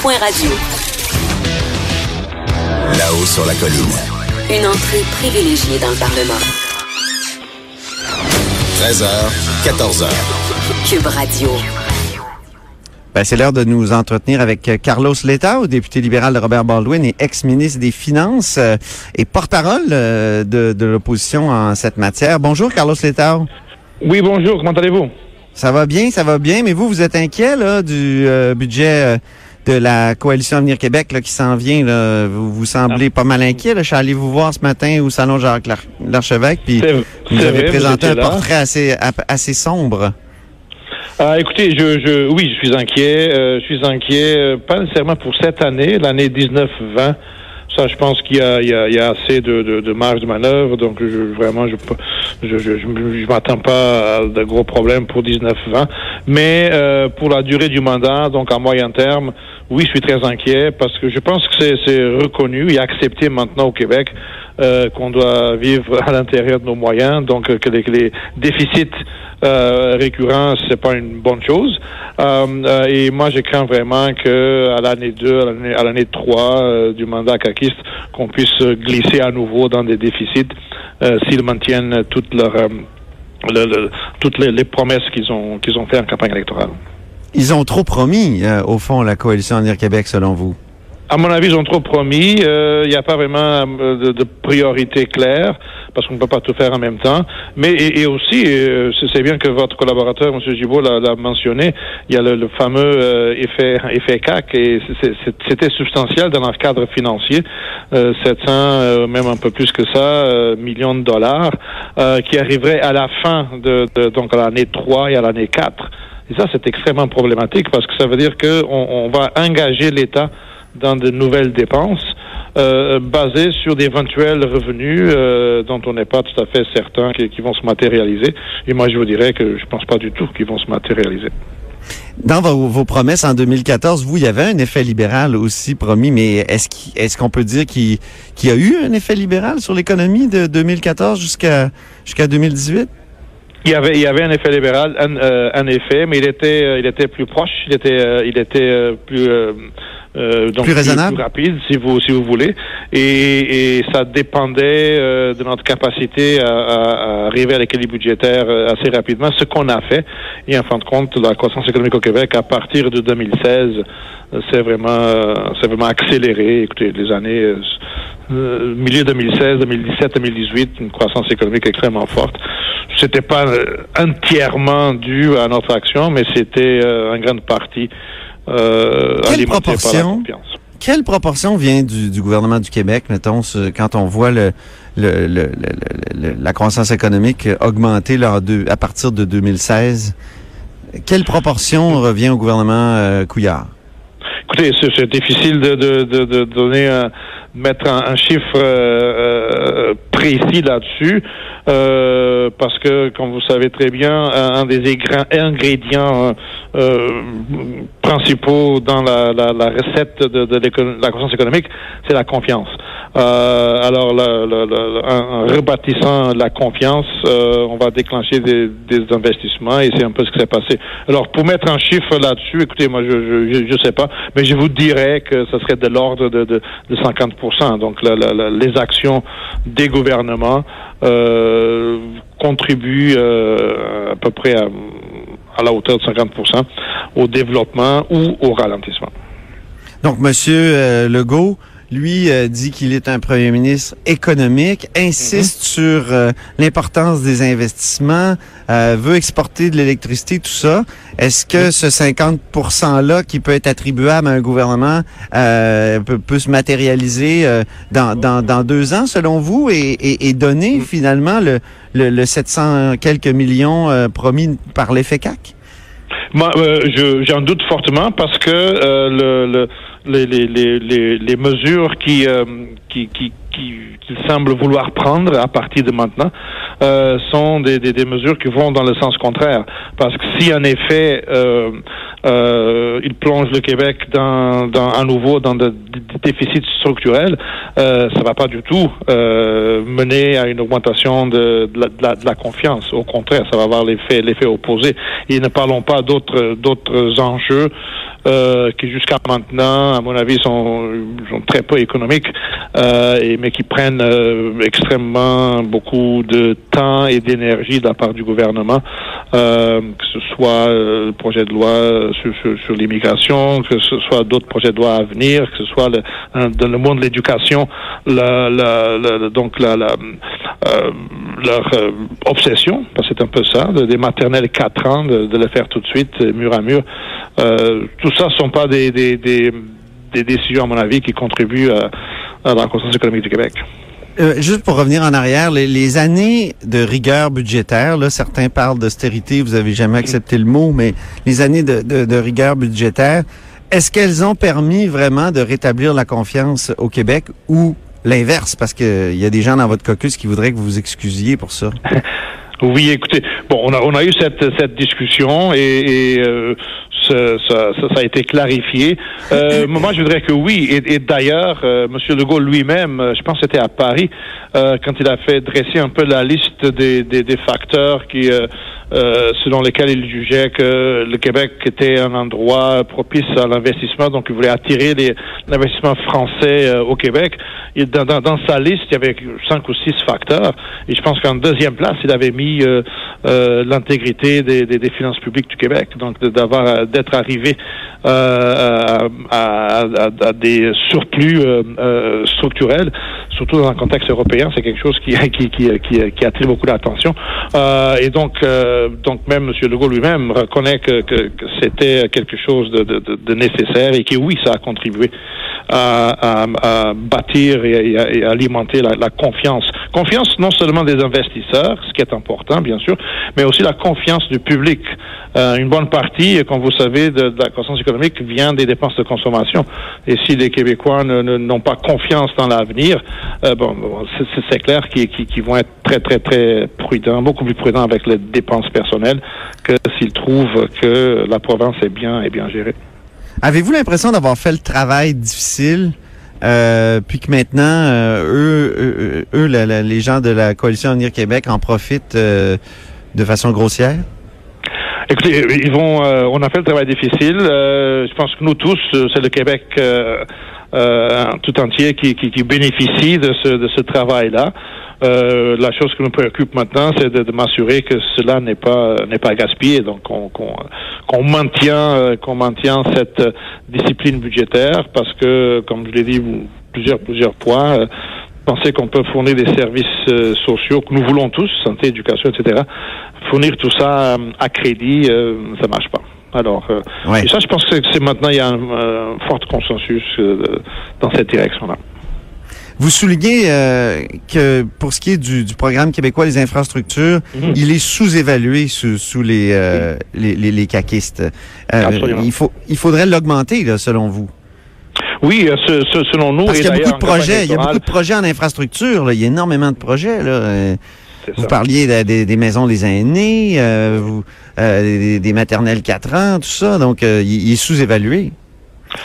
Cube.radio. Là-haut sur la colline. Une entrée privilégiée dans le Parlement. 13h, 14h. Cube Radio. Ben, c'est l'heure de nous entretenir avec Carlos Letao, député libéral de Robert Baldwin et ex-ministre des Finances euh, et porte-parole euh, de, de l'opposition en cette matière. Bonjour, Carlos Letao. Oui, bonjour, comment allez-vous? Ça va bien, ça va bien, mais vous, vous êtes inquiet là, du euh, budget euh, de la Coalition Avenir Québec là, qui s'en vient. Là. Vous vous semblez pas mal inquiet. Là. Je suis allé vous voir ce matin au Salon Jacques l'Archevêque, puis vous avez vrai, présenté vous un portrait assez, assez sombre. Ah, écoutez, je, je, oui, je suis inquiet. euh, je suis inquiet, euh, pas nécessairement pour cette année, l'année 19-20. Ça, je pense qu'il y a, y y assez de, de, de marge de manœuvre. Donc, je, vraiment, je je, je, je, je m'attends pas à de gros problèmes pour 19-20. Mais euh, pour la durée du mandat, donc à moyen terme, oui, je suis très inquiet parce que je pense que c'est, reconnu et accepté maintenant au Québec euh, qu'on doit vivre à l'intérieur de nos moyens. Donc, euh, que les, que les déficits euh, récurrents, c'est pas une bonne chose. Euh, euh, et moi, je crains vraiment que à l'année 2, à l'année, à l'année 3 euh, du mandat caquiste, qu'on puisse glisser à nouveau dans des déficits s'ils maintiennent toutes leurs euh, le- le- toutes les, les promesses qu'ils ont qu'ils ont fait en campagne électorale. Ils ont trop promis, euh, au fond, la Coalition Avenir Québec, selon vous? À mon avis, ils ont trop promis. Euh, Il n'y a pas vraiment euh, de, de priorité claire parce qu'on ne peut pas tout faire en même temps. Mais et, et aussi, euh, c'est bien que votre collaborateur, M. Gibault, l'a mentionné. Il y a le, le fameux euh, effet effet CAC et c'était substantiel dans le cadre financier, euh, 700, euh, même un peu plus que ça, euh, millions de dollars, euh, qui arriverait à la fin de, de donc l'année 3 et à l'année 4. Et ça, c'est extrêmement problématique parce que ça veut dire qu'on on va engager l'État dans de nouvelles dépenses euh, basées sur d'éventuels revenus euh, dont on n'est pas tout à fait certain qui, qui vont se matérialiser. Et moi, je vous dirais que je pense pas du tout qu'ils vont se matérialiser. Dans vos, vos promesses en 2014, vous, il y avait un effet libéral aussi promis, mais est-ce est-ce qu'on peut dire qu'il y a eu un effet libéral sur l'économie de 2014 jusqu'à jusqu'à 2018? Il y avait, il y avait un effet libéral, un, euh, un effet, mais il était, il était plus proche, il était, il était plus, euh, euh, donc Plus raisonnable? plus rapide, si vous, si vous voulez, et, et ça dépendait euh, de notre capacité à, à- à arriver à l'équilibre budgétaire euh, assez rapidement, ce qu'on a fait. Et en fin de compte, la croissance économique au Québec, à partir de 2016, euh, c'est vraiment, euh, c'est vraiment accéléré. Écoutez, les années euh, euh, milieu 2016, 2017, 2018, une croissance économique extrêmement forte. C'était pas euh, entièrement dû à notre action, mais c'était euh, en grande partie euh, Quelle alimenté par la proportion? confiance. Quelle proportion vient du, du gouvernement du Québec, mettons, ce- quand on voit le, le, le- la croissance économique augmenter là, de- à partir de 2016? Quelle proportion revient au gouvernement euh, Couillard? Écoutez, c'est difficile de, de, de, de donner un, mettre un, un chiffre euh, précis là-dessus, euh, parce que, comme vous savez très bien, un, des ingrédients euh, principaux dans la, la, la recette de, de la croissance économique, c'est la confiance. Euh, alors, en, rebâtissant la confiance, euh, on va déclencher des, des investissements et c'est un peu ce qui s'est passé. Alors, pour mettre un chiffre là-dessus, écoutez, moi, je je, je, je sais pas, mais je vous dirais que ce serait de l'ordre de, de, de 50 Donc, les actions des gouvernements euh, contribuent euh, à peu près à, à la hauteur de 50 au développement ou au ralentissement. Donc, Monsieur euh, Legault, lui, euh, dit qu'il est un premier ministre économique, insiste sur euh, l'importance des investissements, euh, veut exporter de l'électricité, tout ça. Est-ce que ce 50 %-là qui peut être attribuable à un gouvernement euh, peut, peut se matérialiser euh, dans, dans, dans deux ans, selon vous, et, et, et donner finalement le, le, le 700 quelques millions euh, promis par l'effet CAC? Moi, euh, je- j'en doute fortement parce que euh, le, le, les, les, les, les, mesures qui, euh, qui, qui, qui, qu'il semble vouloir prendre à partir de maintenant euh, sont des, des, des mesures qui vont dans le sens contraire. Parce que si en effet euh, euh, il plonge le Québec dans, dans à nouveau dans des déficits structurels, euh, ça va pas du tout euh, mener à une augmentation de, de, la, de, la, confiance. Au contraire, ça va avoir l'effet l'effet opposé. Et ne parlons pas d'autres d'autres enjeux euh, qui jusqu'à maintenant, à mon avis, sont, sont très peu économiques, euh, et, mais qui prennent euh, extrêmement beaucoup de temps et d'énergie de la part du gouvernement, euh, que ce soit euh, le projet de loi sur, sur, sur l'immigration, que ce soit d'autres projets de loi à venir, que ce soit le, dans le monde de l'éducation, la, la, la, donc la, la euh, leur euh, obsession, parce que c'est un peu ça, de, des maternelles 4 ans, de, de, le faire tout de suite, euh, mur à mur. Euh, tout ça ne sont pas des, des, des, des, décisions, à mon avis, qui contribuent à, à la croissance économique du Québec. Euh, juste pour revenir en arrière, les, années de rigueur budgétaire, là, certains parlent d'austérité, vous avez jamais accepté le mot, mais les années de, rigueur budgétaire, est-ce qu'elles ont permis vraiment de rétablir la confiance au Québec ou l'inverse, parce qu'il y a des gens dans votre caucus qui voudraient que vous vous excusiez pour ça. Oui, écoutez, bon, on a, eu cette, discussion et, et euh, ça, ça, ça, a été clarifié. Euh, moi, je voudrais que oui. Et, et d'ailleurs, euh, M. Legault lui-même, euh, je pense que c'était à Paris, euh, quand il a fait dresser un peu la liste des, des, des facteurs qui, euh, selon lesquels il jugeait que le Québec était un endroit propice à l'investissement, donc il voulait attirer l'investissement français au Québec. Dans, sa liste, il y avait cinq ou six facteurs. Et je pense qu'en deuxième place, il avait mis l'intégrité des, des, des, finances publiques du Québec. Donc d'avoir d'être arrivé euh, à, des surplus euh, euh, structurels, surtout dans un contexte européen, c'est quelque chose qui, qui, qui, qui, attire beaucoup d'attention. et donc, donc même M. Legault lui-même reconnaît que, que, que c'était quelque chose de, de, de, nécessaire et que oui, ça a contribué à, à bâtir et, à alimenter la, la confiance. Confiance non seulement des investisseurs, ce qui est important bien sûr, mais aussi la confiance du public. Euh, une bonne partie, comme vous savez, de, de, la croissance économique vient des dépenses de consommation. Et si les Québécois n'ont pas confiance dans l'avenir, euh, bon, c'est clair qu'ils qu qu vont être très, très, très prudents, beaucoup plus prudents avec les dépenses personnelles que s'ils trouvent que la province est bien, est bien gérée. Avez-vous l'impression d'avoir fait le travail difficile euh, puis que maintenant, euh, eux, eux, eux les gens de la coalition Avenir Québec en profitent euh, de façon grossière? Écoutez, ils vont. Euh, on a fait le travail difficile. Euh, je pense que nous tous, c'est le Québec tout entier qui, qui, qui, bénéficie de ce, de ce travail-là. Euh, la chose qui nous préoccupe maintenant, c'est de, de m'assurer que cela n'est pas n'est pas gaspillé, donc qu'on qu'on maintient qu'on maintient cette discipline budgétaire, parce que, comme je l'ai dit plusieurs plusieurs fois, penser qu'on peut fournir des services euh, sociaux que nous voulons tous, santé, éducation, etc. Fournir tout ça euh, à crédit, euh, ça marche pas. Alors, euh, ouais. et ça, je pense que c'est maintenant il y a un, un fort consensus dans cette direction-là. Vous soulignez euh, que pour ce qui est du, du, programme québécois des infrastructures, -hmm. il est sous-évalué sous, sous les, euh, les, les, les, caquistes. il, faut, il faudrait l'augmenter, selon vous? Oui, ce, ce, selon nous. Parce qu'il y a beaucoup de projets. Il y a beaucoup de projets en infrastructure. Là. Il y a énormément de projets. Là. Vous ça. parliez de, de, des maisons des aînés, euh, vous, euh, des, des, maternelles 4 ans, tout ça. Donc, euh, il, il est sous-évalué.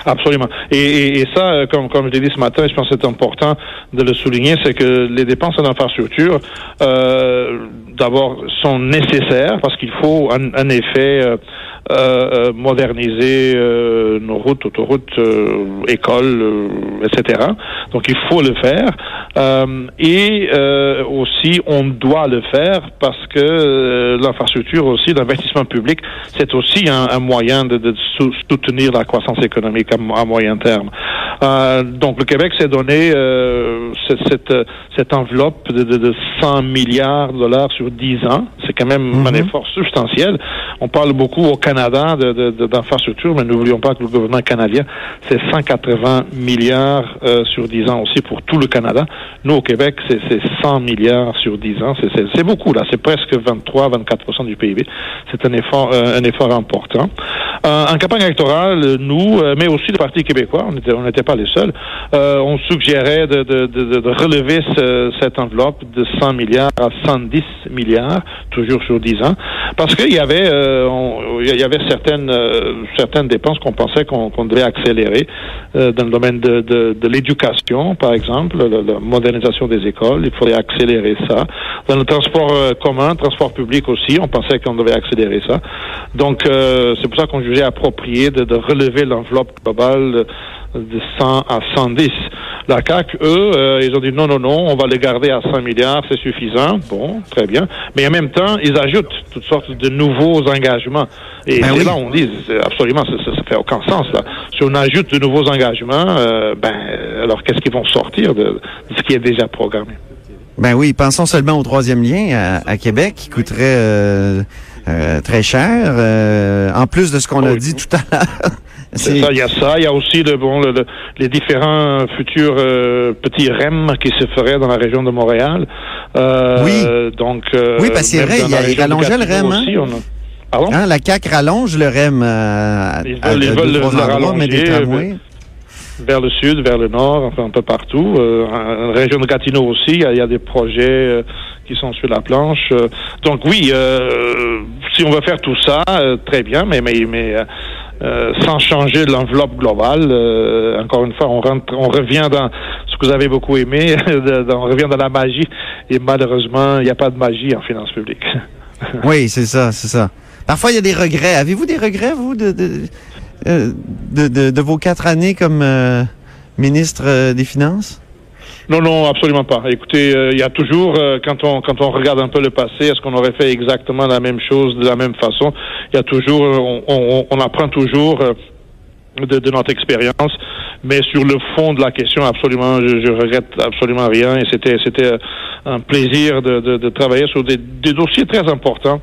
Absolument. Et, et, ça, comme, comme je l'ai dit ce matin, je pense que c'est important de le souligner, c'est que les dépenses en infrastructure, euh, d'abord, sont nécessaires parce qu'il faut en effet euh, moderniser euh, nos routes, autoroutes, euh, écoles, euh, etc. Donc il faut le faire. Euh, et aussi, on doit le faire parce que l'infrastructure aussi, l'investissement public, c'est aussi un, un moyen de, de, soutenir la croissance économique à, à moyen terme. donc le Québec s'est donné cette, cette, enveloppe de, de, de, 100 milliards de dollars sur 10 ans. C'est quand même mm -hmm. un effort substantiel. On parle beaucoup au Canada d'infrastructures, de, de, mais n'oublions pas que le gouvernement canadien, c'est 180 milliards euh, sur 10 ans aussi pour tout le Canada. Nous, au Québec, c'est 100 milliards sur 10 ans. C'est beaucoup, là. C'est presque 23-24% du PIB. C'est un effort, euh, un effort important. Euh, en campagne électorale, nous, euh, mais aussi le Parti québécois, on n'était pas les seuls, euh, on suggérait de, de, de, de relever ce, cette enveloppe de 100 milliards à 110 milliards, toujours sur 10 ans, parce qu'il y avait, on, il y avait certaines, certaines dépenses qu'on pensait qu'on qu devait accélérer. euh, dans le domaine de, de, l'éducation, par exemple, la, la, modernisation des écoles. Il faudrait accélérer ça. Dans le transport euh, commun, transport public aussi, on pensait qu'on devait accélérer ça. Donc, euh, c'est pour ça qu'on jugeait approprié de, de relever l'enveloppe globale de 100 à 110. La CAC, eux, euh, ils ont dit non, non, non, on va les garder à 100 milliards, c'est suffisant. Bon, très bien. Mais en même temps, ils ajoutent toutes sortes de nouveaux engagements. Et Ben oui. là on dit, absolument, ça, ça, ça fait aucun sens. Là. Si on ajoute de nouveaux engagements, euh, ben, alors qu'est-ce qui vont sortir de, de ce qui est déjà programmé? Ben oui, pensons seulement au troisième lien à, à Québec qui coûterait euh, euh, très cher, euh, en plus de ce qu'on a Oui. dit tout à l'heure. C'est ça, il y a ça. Il y a aussi le, bon, le- le- les différents futurs euh, petits REM qui se feraient dans la région de Montréal. Oui. Donc, Oui, parce que c'est vrai, il rallongeait le REM, hein? aussi, on a- Pardon? Hein, la CAQ rallonge le REM Ils à, ils veulent le- endroits, mais des tramways. vers le sud, vers le nord, enfin un peu partout. Euh, en région de Gatineau aussi, il y a, il y a des projets qui sont sur la planche. Euh, donc oui, euh, si on veut faire tout ça, euh, très bien, mais mais mais sans changer l'enveloppe globale. encore une fois, on rentre, on revient dans ce que vous avez beaucoup aimé, on revient dans la magie. Et malheureusement, il n'y a pas de magie en finances publiques. Oui, c'est ça, c'est ça. Parfois, il y a des regrets. Avez-vous des regrets, vous, de, de, de, vos quatre années comme ministre des Finances? Non, non, absolument pas. Écoutez, euh, il y a toujours, euh, quand on quand on regarde un peu le passé, est-ce qu'on aurait fait exactement la même chose de la même façon? Il y a toujours, euh, on, on, apprend toujours de, notre expérience, mais sur le fond de la question, absolument, je, je regrette absolument rien. Et c'était c'était un plaisir de, de, travailler sur des dossiers très importants.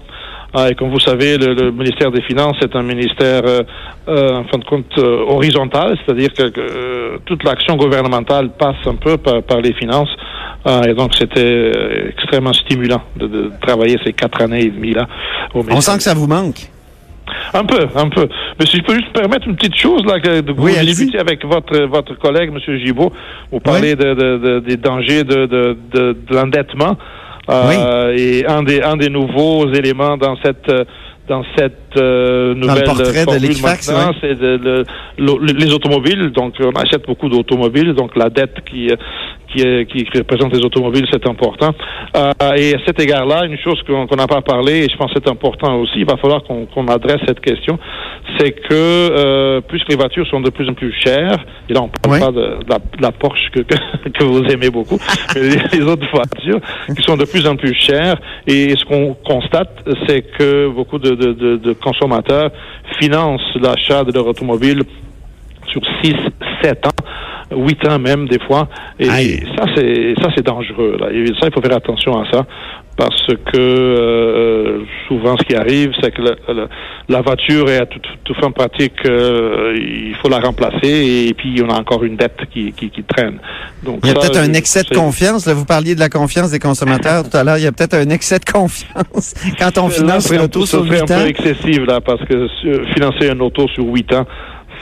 Ah, et comme vous savez, le, le ministère des Finances est un ministère, euh, euh, en fin de compte, euh, horizontal, c'est-à-dire que, que, euh, toute l'action gouvernementale passe un peu par, par les finances. Ah, et donc, c'était euh, extrêmement stimulant de, de travailler ces quatre années et demie là. Au On sent que ça vous manque. Un peu, un peu. Mais si je peux juste permettre une petite chose, là, que de vous Oui, discuter avec votre, votre collègue, M. Gibault, vous parlez de, de, de- des dangers de, de, de, de l'endettement. Euh, Et un des, un des nouveaux éléments dans cette, euh, dans cette euh, nouvelle portrait de formule l'Equifax, maintenant, ouais. c'est de, de- le- les automobiles. Donc, on achète beaucoup d'automobiles. Donc, la dette qui, euh, qui, qui, représente les automobiles, c'est important. Euh, et à cet égard-là, une chose qu'on n'a pas parlé, et je pense que c'est important aussi, il va falloir qu'on qu'on adresse cette question, c'est que euh, puisque les voitures sont de plus en plus chères, et là on parle pas de, de la, de la Porsche que, que, que vous aimez beaucoup, mais les, les autres voitures qui sont de plus en plus chères, et ce qu'on constate, c'est que beaucoup de, de, de, de consommateurs financent l'achat de leur automobile sur 6, 7 ans, 8 ans même des fois. Et Aïe. ça, c'est ça c'est dangereux. Là. Et ça, il faut faire attention à ça. Parce que euh, souvent, ce qui arrive, c'est que la voiture est à toute, toute fin pratique, euh, il faut la remplacer et puis on a encore une dette qui, qui, qui traîne. Donc Il y a peut-être un excès de c'est- confiance. Là, vous parliez de la confiance des consommateurs tout à l'heure. Il y a peut-être un excès de confiance quand on Là, finance c'est une un auto sur ça serait 8 un ans. peu excessif là, parce que euh, financer une auto sur 8 ans,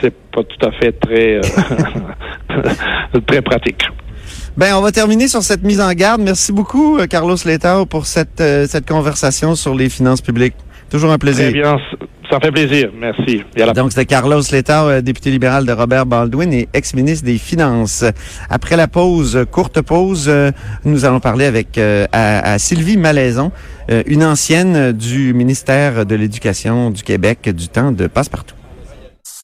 c'est pas tout à fait très euh, très pratique. Ben, on va terminer sur cette mise en garde. Merci beaucoup, euh, Carlos Letao, pour cette, euh, cette conversation sur les finances publiques. Toujours un plaisir. Très bien, ça fait plaisir. Merci. La Donc, c'était Carlos Letao, euh, député libéral de Robert Baldwin et ex-ministre des Finances. Après la pause, courte pause, euh, nous allons parler avec euh, à, à Sylvie Malaison, euh, une ancienne du ministère de l'Éducation du Québec du temps de Passepartout.